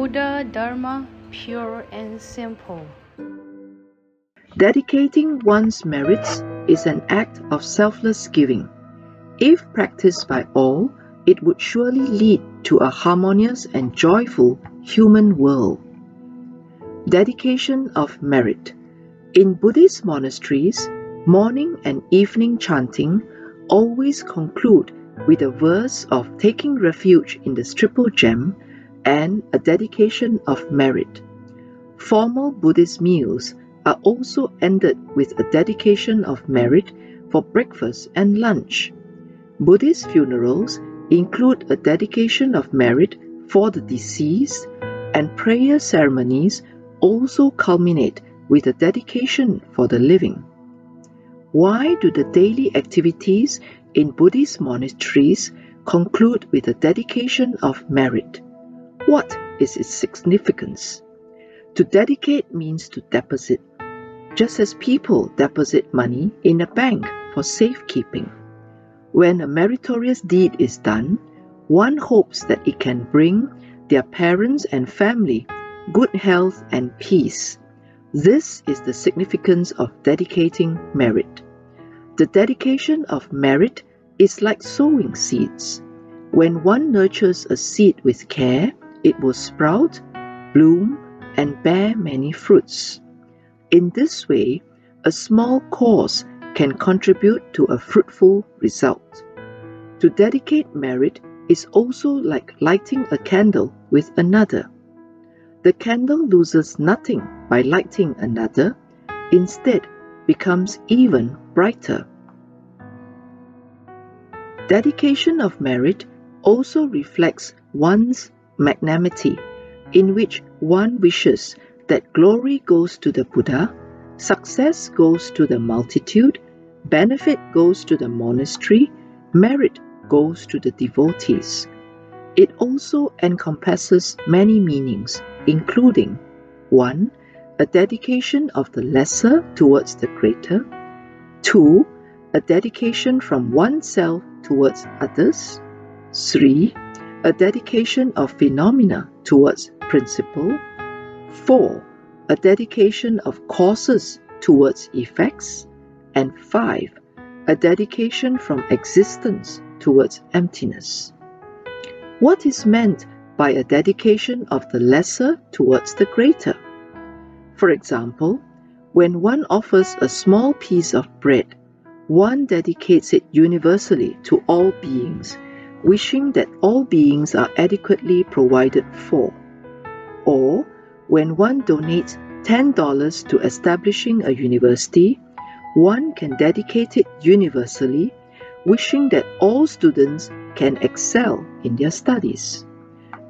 Buddha Dharma pure and simple. Dedicating one's merits is an act of selfless giving. If practiced by all, it would surely lead to a harmonious and joyful human world. Dedication of merit. In Buddhist monasteries, morning and evening chanting always conclude with a verse of taking refuge in the triple gem and a dedication of merit. Formal Buddhist meals are also ended with a dedication of merit for breakfast and lunch. Buddhist funerals include a dedication of merit for the deceased, and prayer ceremonies also culminate with a dedication for the living. Why do the daily activities in Buddhist monasteries conclude with a dedication of merit? What is its significance? To dedicate means to deposit, just as people deposit money in a bank for safekeeping. When a meritorious deed is done, one hopes that it can bring their parents and family good health and peace. This is the significance of dedicating merit. The dedication of merit is like sowing seeds. When one nurtures a seed with care, it will sprout, bloom, and bear many fruits. In this way, a small cause can contribute to a fruitful result. To dedicate merit is also like lighting a candle with another. The candle loses nothing by lighting another, instead becomes even brighter. Dedication of merit also reflects one's magnanimity, in which one wishes that glory goes to the Buddha, success goes to the multitude, benefit goes to the monastery, merit goes to the devotees. It also encompasses many meanings, including 1. A dedication of the lesser towards the greater, 2. A dedication from oneself towards others, 3 a dedication of phenomena towards principle. 4. A dedication of causes towards effects. And 5. A dedication from existence towards emptiness. What is meant by a dedication of the lesser towards the greater? For example, when one offers a small piece of bread, one dedicates it universally to all beings wishing that all beings are adequately provided for. Or when one donates $10 to establishing a university, one can dedicate it universally, wishing that all students can excel in their studies.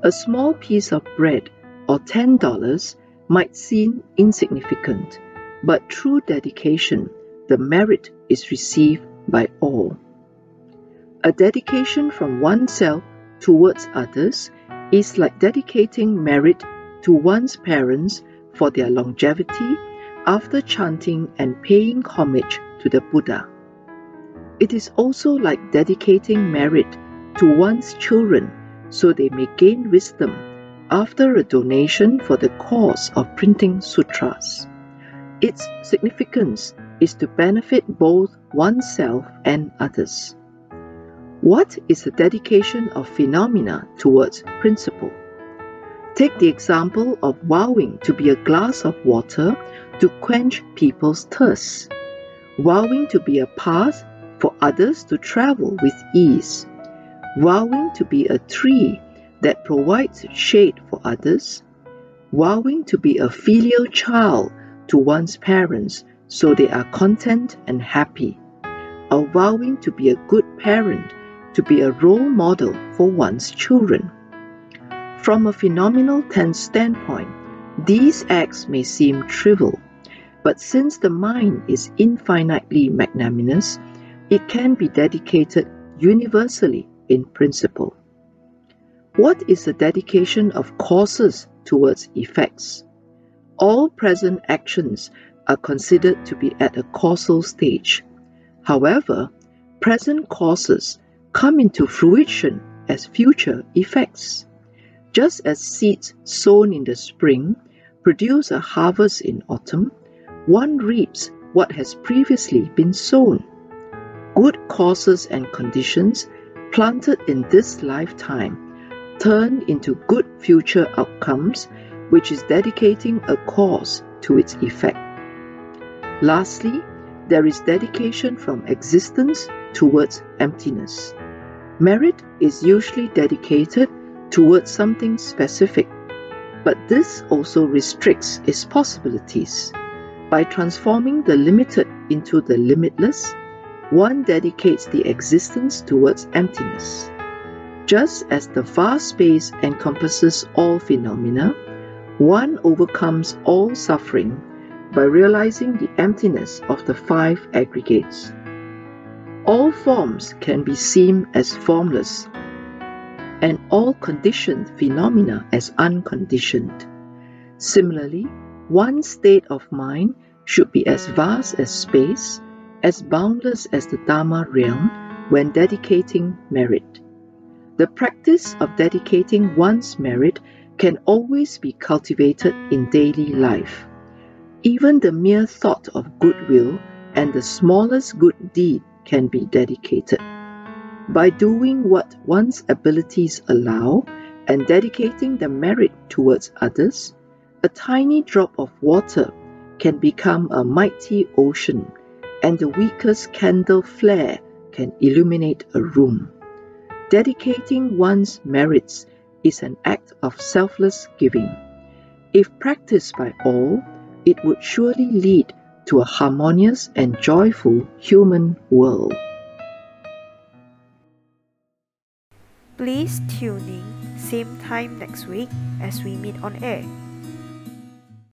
A small piece of bread or $10 might seem insignificant, but through dedication, the merit is received by all. A dedication from oneself towards others is like dedicating merit to one's parents for their longevity after chanting and paying homage to the Buddha. It is also like dedicating merit to one's children so they may gain wisdom after a donation for the cause of printing sutras. Its significance is to benefit both oneself and others. What is the dedication of phenomena towards principle? Take the example of vowing to be a glass of water to quench people's thirst, vowing to be a path for others to travel with ease, vowing to be a tree that provides shade for others, vowing to be a filial child to one's parents so they are content and happy, or vowing to be a good parent to be a role model for one's children. From a phenomenal tense standpoint, these acts may seem trivial, but since the mind is infinitely magnanimous, it can be dedicated universally in principle. What is the dedication of causes towards effects? All present actions are considered to be at a causal stage. However, present causes come into fruition as future effects. Just as seeds sown in the spring produce a harvest in autumn, one reaps what has previously been sown. Good causes and conditions planted in this lifetime turn into good future outcomes, which is dedicating a cause to its effect. Lastly, there is dedication from existence towards emptiness. Merit is usually dedicated towards something specific, but this also restricts its possibilities. By transforming the limited into the limitless, one dedicates the existence towards emptiness. Just as the vast space encompasses all phenomena, one overcomes all suffering by realizing the emptiness of the five aggregates. All forms can be seen as formless, and all conditioned phenomena as unconditioned. Similarly, one state of mind should be as vast as space, as boundless as the Dharma realm when dedicating merit. The practice of dedicating one's merit can always be cultivated in daily life. Even the mere thought of goodwill and the smallest good deed can be dedicated. By doing what one's abilities allow and dedicating the merit towards others, a tiny drop of water can become a mighty ocean, and the weakest candle flare can illuminate a room. Dedicating one's merits is an act of selfless giving. If practiced by all, it would surely lead to a harmonious and joyful human world. Please tune in same time next week as we meet on air.